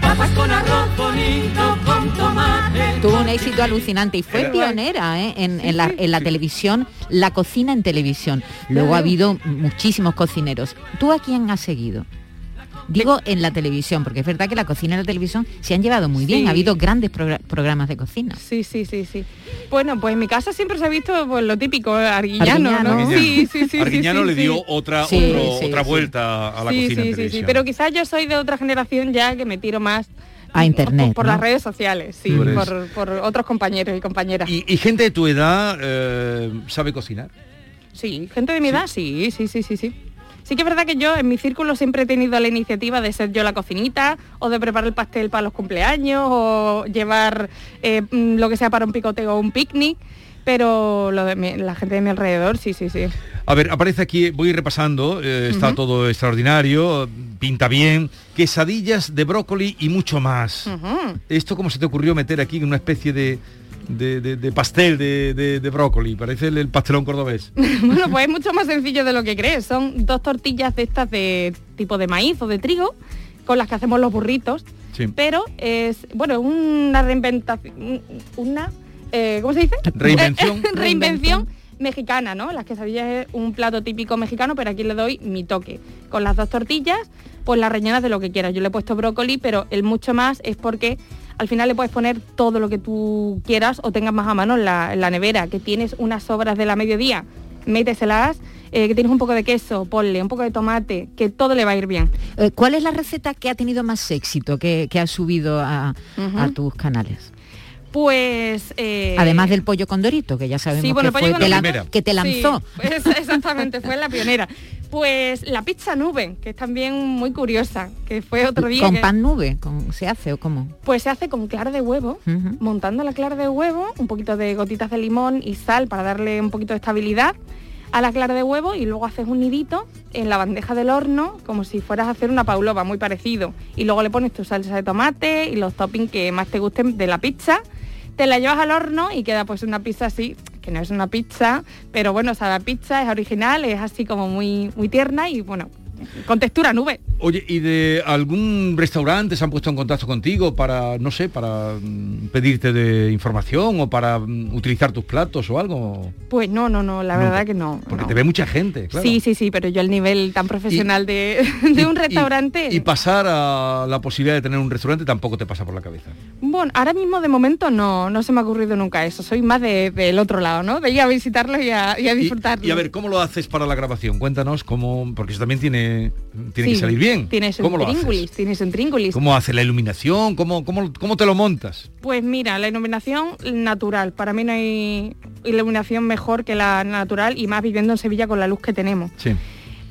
Papas con arroz bonito, con tomate. Tuvo un éxito alucinante y fue Era- pionera ¿eh? en, en la, en la televisión, la cocina en televisión. Luego ha habido muchísimos cocineros. ¿Tú a quién has seguido? Digo en la televisión, porque es verdad que la cocina y la televisión se han llevado muy bien. Sí. Ha habido grandes progra- programas de cocina. Sí, sí, sí, sí. Bueno, pues en mi casa siempre se ha visto pues, lo típico, arguillano, Arguiñano. ¿no? Sí, sí, sí. sí, Arguiñano sí, le sí. dio otra, Sí, otro- sí, otra sí. vuelta a la sí, cocina sí, en sí, sí, pero quizás yo soy de otra generación ya que me tiro más A internet. por, por ¿no? las redes sociales, sí, por, por otros compañeros y compañeras. ¿Y, y gente de tu edad eh, sabe cocinar? Sí, gente de mi edad, sí, sí, sí, sí, sí. Sí que es verdad que yo en mi círculo siempre he tenido la iniciativa de ser yo la cocinita o de preparar el pastel para los cumpleaños o llevar eh, mm, lo que sea para un picoteo o un picnic, pero lo de mi- la gente de mi alrededor, sí, sí, sí. A ver, aparece aquí, voy repasando, eh, está todo extraordinario, pinta bien, quesadillas de brócoli y mucho más. ¿Esto cómo se te ocurrió meter aquí en una especie de, de- de- de pastel de, de- de brócoli? Parece el, el pastelón cordobés. bueno, pues es mucho más sencillo de lo que crees. Son dos tortillas de estas de tipo de maíz o de trigo con las que hacemos los burritos. Sí. Pero es, bueno, una reinventación, una, eh, ¿cómo se dice? Reinvención. Reinvención mexicana, ¿no? Las quesadillas es un plato típico mexicano, pero aquí le doy mi toque. Con las dos tortillas, pues las rellenas de lo que quieras. Yo le he puesto brócoli, pero el mucho más es porque al final le puedes poner todo lo que tú quieras o tengas más a mano en la, en la nevera, que tienes unas sobras de la mediodía, méteselas, eh, que tienes un poco de queso, ponle un poco de tomate, que todo le va a ir bien. Eh, ¿Cuál es la receta que ha tenido más éxito, que, que has subido a tus canales? Pues... eh, Además del pollo con dorito, que ya sabemos Sí, bueno, que, fue- te la- que te lanzó. Sí, pues, exactamente, fue la pionera. Pues la pizza nube, que es también muy curiosa, que fue otro día. ¿Con que- pan nube con- se hace o cómo? Pues se hace con clara de huevo, montando la clara de huevo, un poquito de gotitas de limón y sal para darle un poquito de estabilidad a la clara de huevo y luego haces un nidito en la bandeja del horno como si fueras a hacer una paulova, muy parecido. Y luego le pones tu salsa de tomate y los toppings que más te gusten de la pizza. Te la llevas al horno y queda pues una pizza así, que no es una pizza, pero bueno, o sea, la pizza es original, es así como muy, muy tierna y bueno, con textura nube. Oye, ¿y de algún restaurante se han puesto en contacto contigo para, no sé, para mm, pedirte de información o para mm, utilizar tus platos o algo? Pues no, no, no, la No, verdad que no. Porque no. te ve mucha gente, claro. Sí, sí, sí, pero yo el nivel tan profesional de, de un restaurante... Y pasar a la posibilidad de tener un restaurante tampoco te pasa por la cabeza. Bueno, ahora mismo de momento no, no se me ha ocurrido nunca eso. Soy más de- del otro lado, ¿no? De ir a visitarlos y a, a disfrutarlos. Y a ver, ¿cómo lo haces para la grabación? Cuéntanos cómo, porque eso también tiene, tiene Sí, que salir bien. Tienes un tríngulis, tienes un tríngulis. ¿Cómo hace la iluminación? ¿Cómo, cómo, cómo te lo montas? Pues mira, la iluminación natural. Para mí no hay iluminación mejor que la natural y más viviendo en Sevilla con la luz que tenemos. Sí.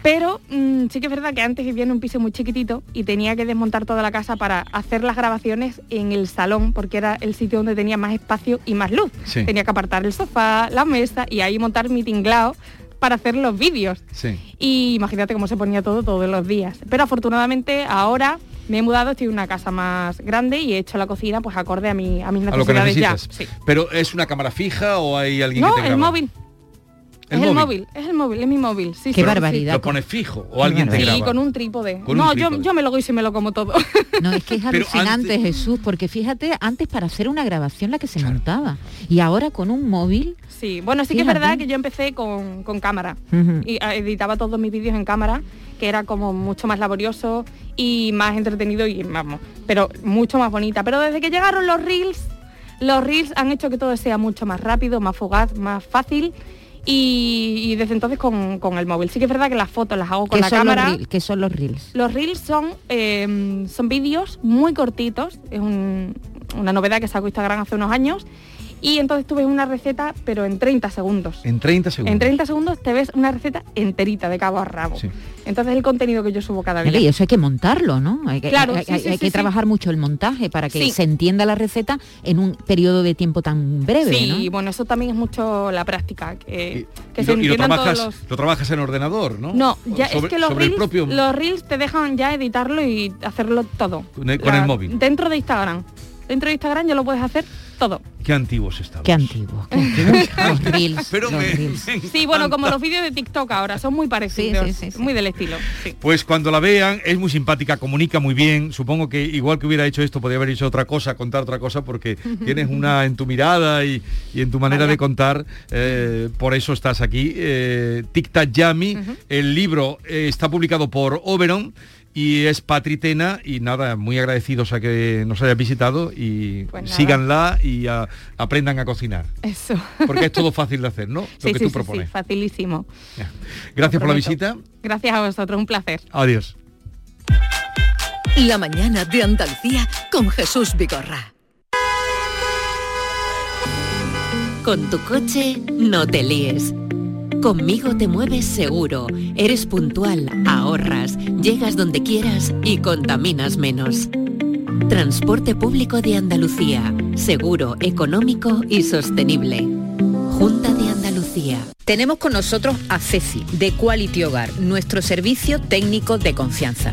Pero mm, sí que es verdad que antes vivía en un piso muy chiquitito y tenía que desmontar toda la casa para hacer las grabaciones en el salón, porque era el sitio donde tenía más espacio y más luz. Sí. Tenía que apartar el sofá, la mesa y ahí montar mi tinglao para hacer los vídeos. Sí. Y imagínate cómo se ponía todo todos los días. Pero afortunadamente ahora me he mudado, estoy en una casa más grande y he hecho la cocina pues acorde a, mi, a mis A lo que necesidades ya. Sí. ¿Pero es una cámara fija o hay alguien No, que te el graba? móvil. ¿El es el móvil? móvil, es el móvil, es mi móvil. Sí, Qué sí, sí, barbaridad. ¿Lo pones fijo o alguien te Sí, graba? con un trípode. Con un no, trípode. Yo, yo me lo doy y me lo como todo. No, es que es alucinante, Jesús, porque fíjate, antes para hacer una grabación la que se montaba. Y ahora con un móvil. Sí, bueno, sí que es verdad que yo empecé con, con cámara y ah, editaba todos mis vídeos en cámara, que era como mucho más laborioso y más entretenido y vamos, pero mucho más bonita. Pero desde que llegaron los reels, los reels han hecho que todo sea mucho más rápido, más fugaz, más fácil. Y, y desde entonces con, con el móvil. Sí que es verdad que las fotos las hago con ¿Qué la cámara. los? ¿Qué son los reels? Los reels son, eh, son vídeos muy cortitos, es un- una novedad que sacó Instagram hace unos años, y entonces tú ves una receta, pero en 30 segundos. En 30 segundos. En 30 segundos te ves una receta enterita, de cabo a rabo. Sí. Entonces el contenido que yo subo cada día. Y eso hay que montarlo, ¿no? Hay que, Claro, hay- sí, hay- sí, hay sí, que sí. trabajar mucho el montaje para que Sí. se entienda la receta en un periodo de tiempo tan breve, Sí, ¿no? bueno, eso también es mucho la práctica, que, que Y se lo, y lo trabajas, todos los... lo trabajas en ordenador, ¿no? No, ya sobre, es que los reels, propio... los reels te dejan ya editarlo y hacerlo todo. Con el- con el móvil. Dentro de Instagram. Dentro de Instagram ya lo puedes hacer todo. Qué antiguos estamos. Qué antiguo. qué los reels. Pero los me- reels. Sí, bueno, como los vídeos de TikTok ahora, son muy parecidos, Sí, sí, sí, sí. muy del estilo. sí. Pues cuando la vean, es muy simpática, comunica muy bien. Supongo que igual que hubiera hecho esto, podría haber hecho otra cosa, contar otra cosa, porque tienes una en tu mirada y, y en tu manera Vaya. de contar. eh, por eso estás aquí. Eh, Tic Tac Yami. El libro eh, está publicado por Oberon. Y es Patritena y nada, muy agradecidos a que nos hayas visitado y Pues síganla y a- aprendan a cocinar. Eso. Porque es todo fácil de hacer, ¿no? Lo Sí, que sí, tú propones. sí, facilísimo. Gracias por la visita. Gracias a vosotros, un placer. Adiós. La mañana de Andalucía con Jesús Vigorra. Con tu coche no te líes. Conmigo te mueves seguro, eres puntual, ahorras, llegas donde quieras y contaminas menos. Transporte público de Andalucía, seguro, económico y sostenible. Junta de Andalucía. Tenemos con nosotros a Ceci, de Quality Hogar, nuestro servicio técnico de confianza.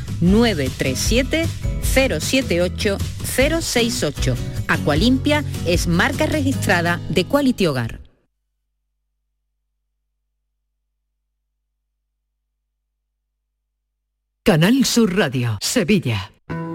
937 078 068. Aqualimpia es marca registrada de Quality Hogar. Canal Sur Radio, Sevilla.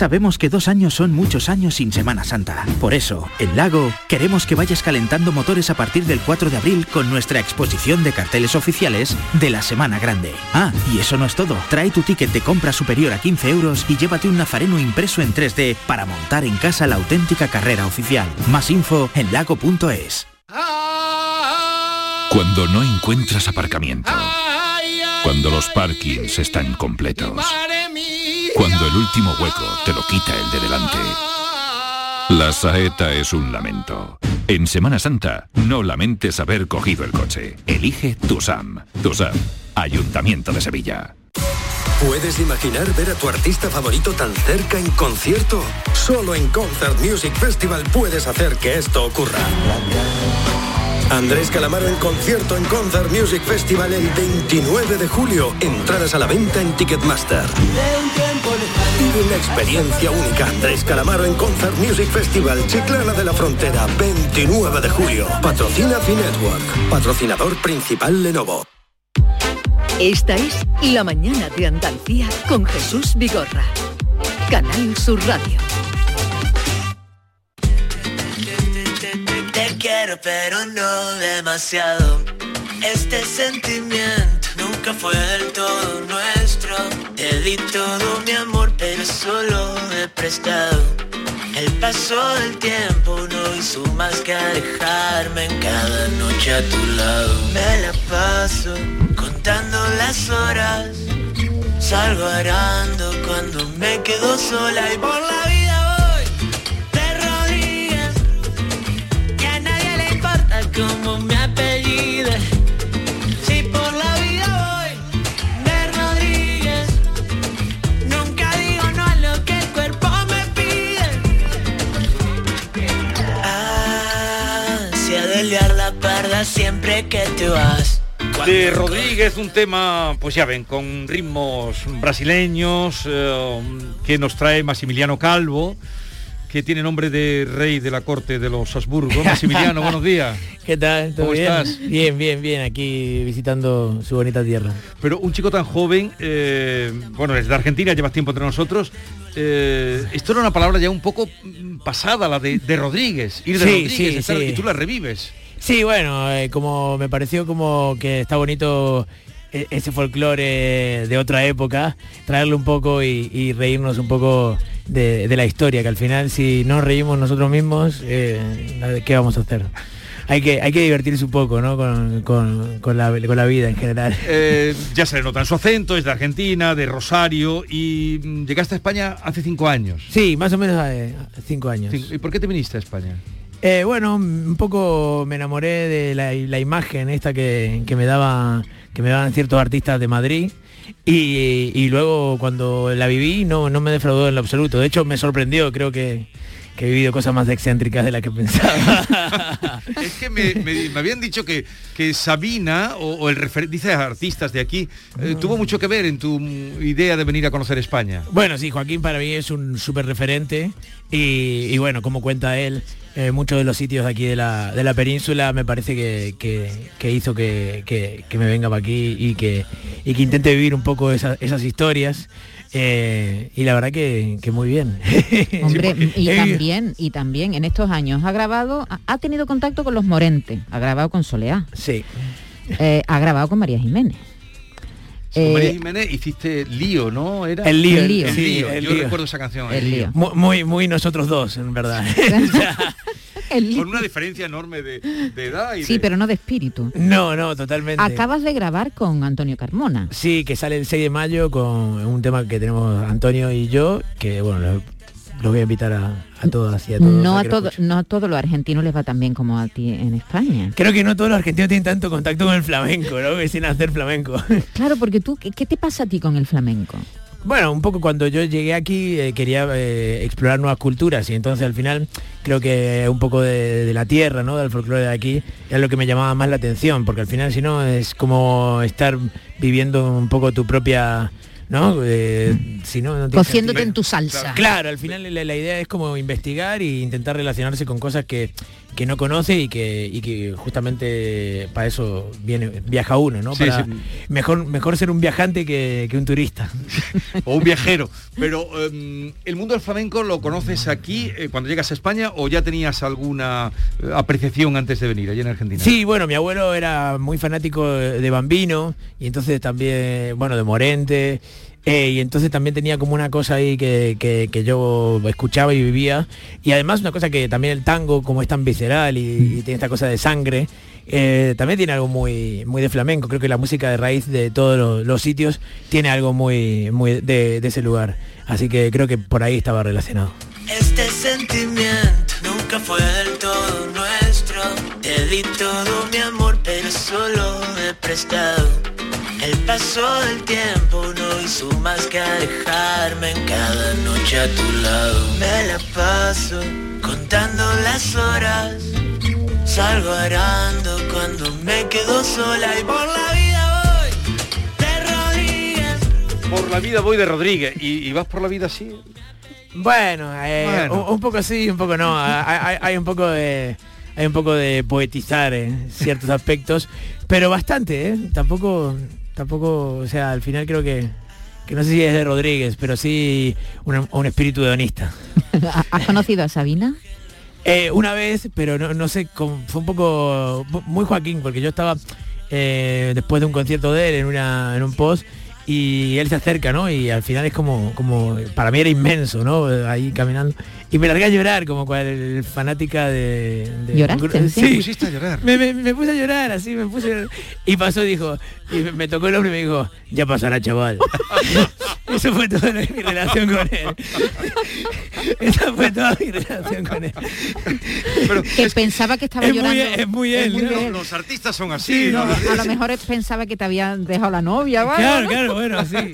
Sabemos que dos años son muchos años sin Semana Santa. Por eso, en Lago, queremos que vayas calentando motores a partir del 4 de abril con nuestra exposición de carteles oficiales de la Semana Grande. Ah, y eso no es todo. Trae tu ticket de compra superior a 15 euros y llévate un nazareno impreso en 3D para montar en casa la auténtica carrera oficial. Más info en lago.es. Cuando no encuentras aparcamiento. Cuando los parkings están completos. Cuando el último hueco te lo quita el de delante. La saeta es un lamento. En Semana Santa, no lamentes haber cogido el coche. Elige Tusam. Tusam, Ayuntamiento de Sevilla. ¿Puedes imaginar ver a tu artista favorito tan cerca en concierto? Solo en Concert Music Festival puedes hacer que esto ocurra. Andrés Calamaro en concierto en Concert Music Festival el 29 de julio. Entradas a la venta en Ticketmaster. Vive una experiencia única. Andrés Calamaro en Concert Music Festival, Chiclana de la Frontera, 29 de julio. Patrocina Finetwork. Patrocinador principal Lenovo. Esta es La mañana de Andalucía con Jesús Vigorra. Canal Sur Radio. Quiero pero no demasiado. Este sentimiento nunca fue del todo nuestro. Te di todo mi amor pero solo he prestado. El paso del tiempo no hizo más que alejarme en cada noche a tu lado. Me la paso contando las horas. Salgo arando cuando me quedo sola y por la vida cómo me apellide. Si por la vida voy de Rodríguez. Nunca digo no a lo que el cuerpo me pide. Hacia de liar la parda siempre que te vas. De Rodríguez, un tema, pues ya ven, con ritmos brasileños eh, que nos trae Maximiliano Calvo, que tiene nombre de rey de la corte de los Habsburgo. Maximiliano, buenos días. ¿Qué tal? ¿Todo ¿Cómo bien? estás? Bien, bien, bien, aquí visitando su bonita tierra. Pero un chico tan joven, eh, bueno, es de Argentina, llevas tiempo entre nosotros. eh, esto era una palabra ya un poco mm, pasada, la de, de Rodríguez, ir de Sí, Rodríguez, sí, estar- sí. y tú la revives. Sí, bueno, eh, como me pareció como que está bonito eh, ese folclore de otra época, traerlo un poco y, y reírnos un poco de, de la historia, que al final si no reímos nosotros mismos, eh, ¿qué vamos a hacer? Hay que, hay que divertirse un poco, ¿no? Con, con- con la, con la vida en general. Eh, ya se le nota en su acento, es de Argentina, de Rosario, y mm, llegaste a España hace cinco años. Sí, más o menos hace cinco años. ¿Y por qué te viniste a España? Eh, bueno, un poco me enamoré de la, la imagen esta que, que me daba que me daban ciertos artistas de Madrid y, y luego cuando la viví no, no me defraudó en lo absoluto. De hecho me sorprendió, creo que, que he vivido cosas más excéntricas de las que pensaba. Es que me, me- me habían dicho que, que Sabina, o, o el referente, dice artistas de aquí, eh, tuvo mucho que ver en tu idea de venir a conocer España. Bueno, sí, Joaquín para mí es un súper referente y, y bueno, como cuenta él, eh, muchos de los sitios de aquí de la, de la península me parece que, que- que hizo que, que- que me venga para aquí y que, y que intente vivir un poco esa- esas historias. eh, y la verdad que, que muy bien. Hombre, y también, y también en estos años ha grabado, ha- ha tenido contacto con los Morentes, ha grabado con Soleá. Sí. Eh, ha grabado con María Jiménez. Con Eh, María Jiménez hiciste lío, ¿no? Era El lío, El el lío. lío, sí, el Yo lío. recuerdo esa canción. El lío. Mu- Muy, muy nosotros dos, en verdad. Con una diferencia enorme de, de edad y Sí, de- pero no de espíritu. No, no, totalmente. Acabas de grabar con Antonio Carmona. Sí, que sale el 6 de mayo con un tema que tenemos Antonio y yo, que bueno, los voy a invitar a, a todas y a todos. No a todo, no a todos los argentinos les va tan bien como a ti en España. Creo que no todos los argentinos tienen tanto contacto con el flamenco, ¿no? Que sin hacer flamenco. Claro, porque tú, ¿qué, qué te pasa a ti con el flamenco? Bueno, un poco cuando yo llegué aquí eh, quería eh, explorar nuevas culturas y entonces al final creo que un poco de, de la tierra, ¿no? Del folclore de aquí era lo que me llamaba más la atención, porque al final si no es como estar viviendo un poco tu propia, ¿no? Eh, si no, Cociéndote en tu salsa. Claro, al final la, la idea es como investigar e intentar relacionarse con cosas que, que no conoce y que, y que justamente para eso viene, viaja uno, ¿no? Sí, Para- sí. Mejor, mejor ser un viajante que, que un turista. o un viajero. Pero em, el mundo del flamenco lo conoces aquí eh, cuando llegas a España o ya tenías alguna eh, apreciación antes de venir allí en Argentina. Sí, bueno, mi abuelo era muy fanático de Bambino y entonces también, bueno, de Morente. Eh, y entonces también tenía como una cosa ahí que, que- que yo escuchaba y vivía. Y además una cosa que también el tango, como es tan visceral y, tiene esta cosa de sangre, eh, también tiene algo muy, muy de flamenco. Creo que la música de raíz de todos los, sitios tiene algo muy, muy de, ese lugar. Así que creo que por ahí estaba relacionado. Este sentimiento nunca fue del todo nuestro. Te todo mi amor, pero solo he prestado. El paso del tiempo no hizo más que alejarme en cada noche a tu lado. Me la paso contando las horas. Salgo arando cuando me quedo sola y por la vida voy de rodillas. Por la vida voy de Rodríguez. ¿Y, y vas por la vida así? Bueno, eh, Bueno. Un, un poco sí, un poco no. Hay, hay- hay un poco de hay un poco de poetizar en ciertos aspectos, pero bastante, ¿eh? Tampoco, tampoco, o sea, al final creo que, que no sé si es de Rodríguez, pero sí un, un espíritu hedonista. ¿Has conocido a Sabina? Eh, una vez, pero no, no sé, cómo- fue un poco muy Joaquín, porque yo estaba eh, después de un concierto de él en, una, en un post y él se acerca, ¿no? Y al final es como, como para mí era inmenso, ¿no? Ahí caminando. Y me largué a llorar, como cual fanática de... de ¿Lloraste? Sí, ¿Te pusiste a llorar? me, me- me puse a llorar, así, me puse a llorar. Y pasó, dijo, y me, me tocó el hombre y me dijo, ya pasará, chaval. Eso fue toda mi relación con él. Esa fue toda mi relación con él. que pensaba que estaba es muy- llorando. es muy él, muy ¿no? él. Los artistas son así. Sí, ¿no? a lo mejor pensaba que te habían dejado la novia. ¿vale? Claro, claro, bueno, sí.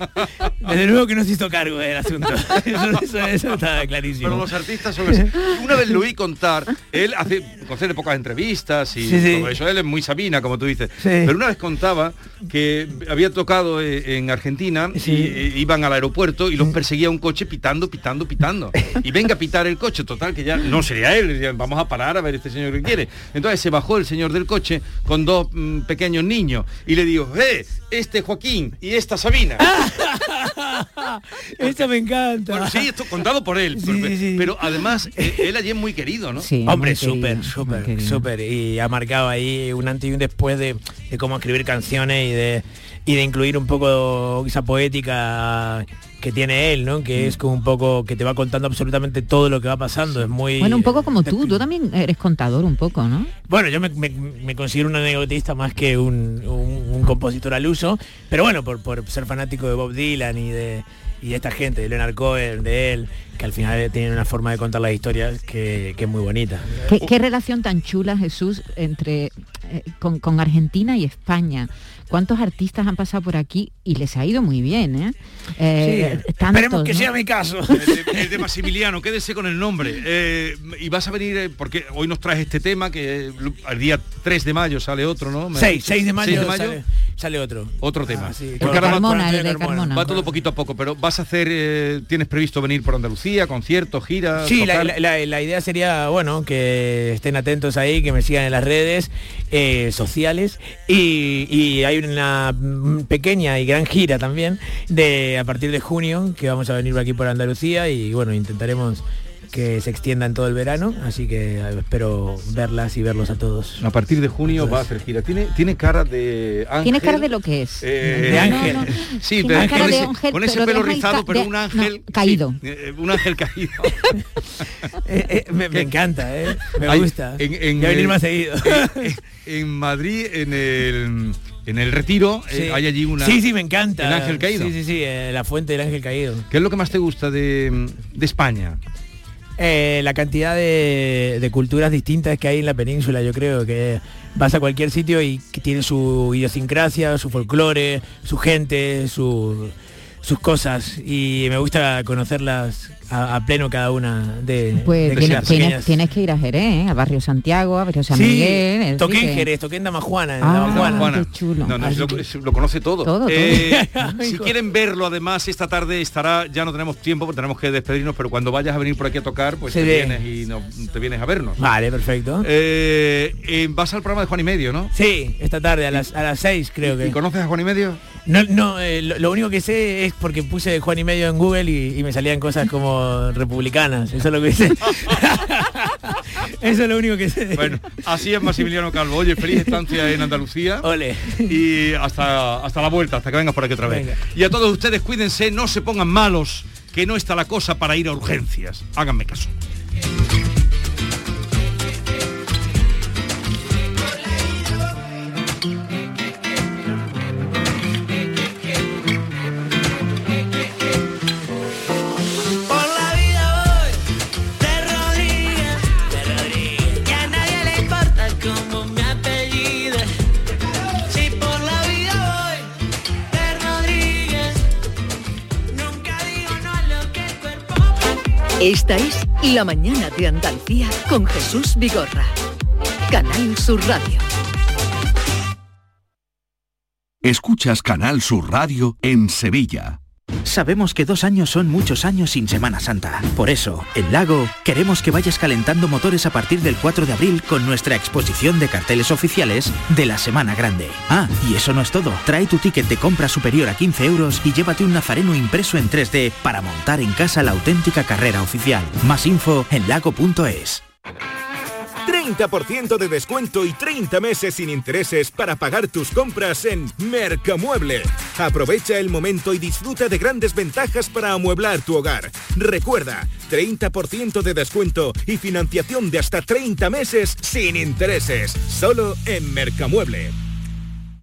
Desde luego que no se hizo cargo del asunto. Eso, eso, eso está clarísimo. Pero los artistas son así. Una vez lo oí contar, él hace, concede pocas entrevistas y Sí, sí. todo eso, él es muy Sabina, como tú dices. Sí. Pero una vez contaba que había tocado eh, en Argentina y eh, iban al aeropuerto y los perseguía un coche pitando, pitando, pitando. Y venga a pitar el coche, total, que ya no sería él, vamos a parar a ver este señor que quiere. Entonces se bajó el señor del coche con dos mm, pequeños niños y le dijo, eh, este Joaquín y esta Sabina. Eso me encanta. Bueno, sí, esto contado por él. pero, pero además, eh, él allí es muy querido, ¿no? Hombre, súper, súper, súper. Y ha marcado ahí un antes y un después de, de cómo escribir canciones y de, y de incluir un poco esa poética que tiene él, ¿no? Que es como un poco que te va contando absolutamente todo lo que va pasando. Es muy. Bueno, un poco como tú, tú también eres contador un poco, ¿no? Bueno, yo me, me- me considero un anecdotista más que un, un- un compositor al uso, pero bueno, por, por ser fanático de Bob Dylan y de, y esta gente, de Leonard Cohen, de él, que al final tienen una forma de contar las historias que, que es muy bonita. ¿Qué, qué relación tan chula, Jesús, entre eh, con, con Argentina y España? ¿Cuántos artistas han pasado por aquí y les ha ido muy bien, eh? Eh, tantos, Esperemos que ¿no? sea mi caso. El de, el de Maximiliano, quédese con el nombre. Eh, y vas a venir, eh, porque hoy nos traes este tema, que el día 3 de mayo sale otro, ¿no? Me- 6, 6 de mayo, 6 de Sale, sale otro. Otro tema. Ah, sí, Porque ahora va- Carmona, con- el de Carmona. Va todo poquito a poco, pero vas a hacer, eh, tienes previsto venir por Andalucía, conciertos, giras. Sí, la, la- la- la idea sería, bueno, que estén atentos ahí, que me sigan en las redes eh, sociales y, y hay una mm, pequeña y gran gira también de a partir de junio que vamos a venir por aquí por Andalucía y bueno, intentaremos que se extienda en todo el verano, así que eh, espero verlas y verlos a todos. A partir de junio va a hacer gira. Tiene, tiene cara de ángel. Tienes cara de lo que es. Eh, De ángel. Sí, Tiene pero con ese, ángel, con ese pelo rizado, pero de- un no, ángel caído. sí, eh, un ángel caído. Eh, me, me encanta, ¿eh? me Hay- gusta. En, en, Ya venir eh, más seguido. En, en Madrid, en el en el retiro, eh, hay allí una. Sí, sí, me encanta. El ángel caído. Sí, sí, sí, eh, la fuente del ángel caído. ¿Qué es lo que más te gusta de, de España? Eh, la cantidad de, de culturas distintas que hay en la península, yo creo que vas a cualquier sitio y que tiene su idiosincrasia, su folclore, su gente, su- sus cosas y me gusta conocerlas a, a pleno cada una de, Pues de tienes, tienes- que ir a Jerez, ¿eh? a Barrio Santiago, a Barrio San Sí, Miguel. toqué en. Jerez, toqué en Damajuana, en Ah, Damajuana. qué chulo. No, no, lo, conoce todo. Todo, todo. Eh, si quieren verlo, además, esta tarde estará, ya no tenemos tiempo porque tenemos que despedirnos, pero cuando vayas a venir por aquí a tocar, pues Se te vienes y no- te vienes a vernos. Vale, perfecto. Eh, eh, vas al programa de Juan y Medio, ¿no? Sí, esta tarde a las, a las 6 creo que. ¿Y conoces a Juan y Medio? No, no eh, lo, lo único que sé es porque puse Juan y medio en Google y, y me salían cosas como republicanas. Eso es lo que sé. Eso es lo único que sé. Bueno, así es Maximiliano Calvo. Oye, feliz estancia en Andalucía. Ole. Y hasta, hasta la vuelta, hasta que vengas por aquí otra vez. Venga. Y a todos ustedes, cuídense, no se pongan malos, que no está la cosa para ir a urgencias. Háganme caso. Esta es La Mañana de Andalucía con Jesús Vigorra. Canal Sur Radio. Escuchas Canal Sur Radio en Sevilla. Sabemos que dos años son muchos años sin Semana Santa. Por eso, en Lago, queremos que vayas calentando motores a partir del 4 de abril con nuestra exposición de carteles oficiales de la Semana Grande. Ah, y eso no es todo. Trae tu ticket de compra superior a 15 euros y llévate un nazareno impreso en 3D para montar en casa la auténtica carrera oficial. Más info en lago.es. 30% de descuento y 30 meses sin intereses para pagar tus compras en Mercamueble. Aprovecha el momento y disfruta de grandes ventajas para amueblar tu hogar. Recuerda, 30% de descuento y financiación de hasta 30 meses sin intereses. Solo en Mercamueble.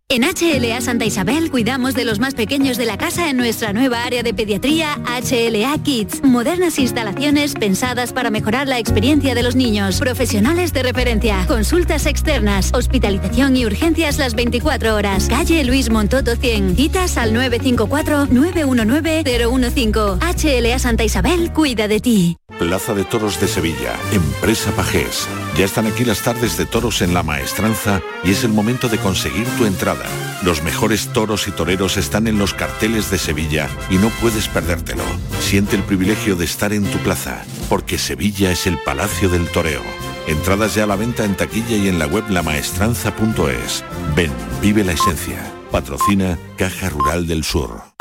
En HLA Santa Isabel cuidamos de los más pequeños de la casa en nuestra nueva área de pediatría HLA Kids. Modernas instalaciones pensadas para mejorar la experiencia de los niños. Profesionales de referencia. Consultas externas. Hospitalización y urgencias las 24 horas. Calle Luis Montoto 100. Citas al 954-919-015. HLA Santa Isabel cuida de ti. Plaza de Toros de Sevilla, Empresa Pajés. Ya están aquí las tardes de toros en la maestranza y es el momento de conseguir tu entrada. Los mejores toros y toreros están en los carteles de Sevilla y no puedes perdértelo. Siente el privilegio de estar en tu plaza, porque Sevilla es el Palacio del Toreo. Entradas ya a la venta en taquilla y en la web lamaestranza.es. Ven, vive la esencia. Patrocina Caja Rural del Sur.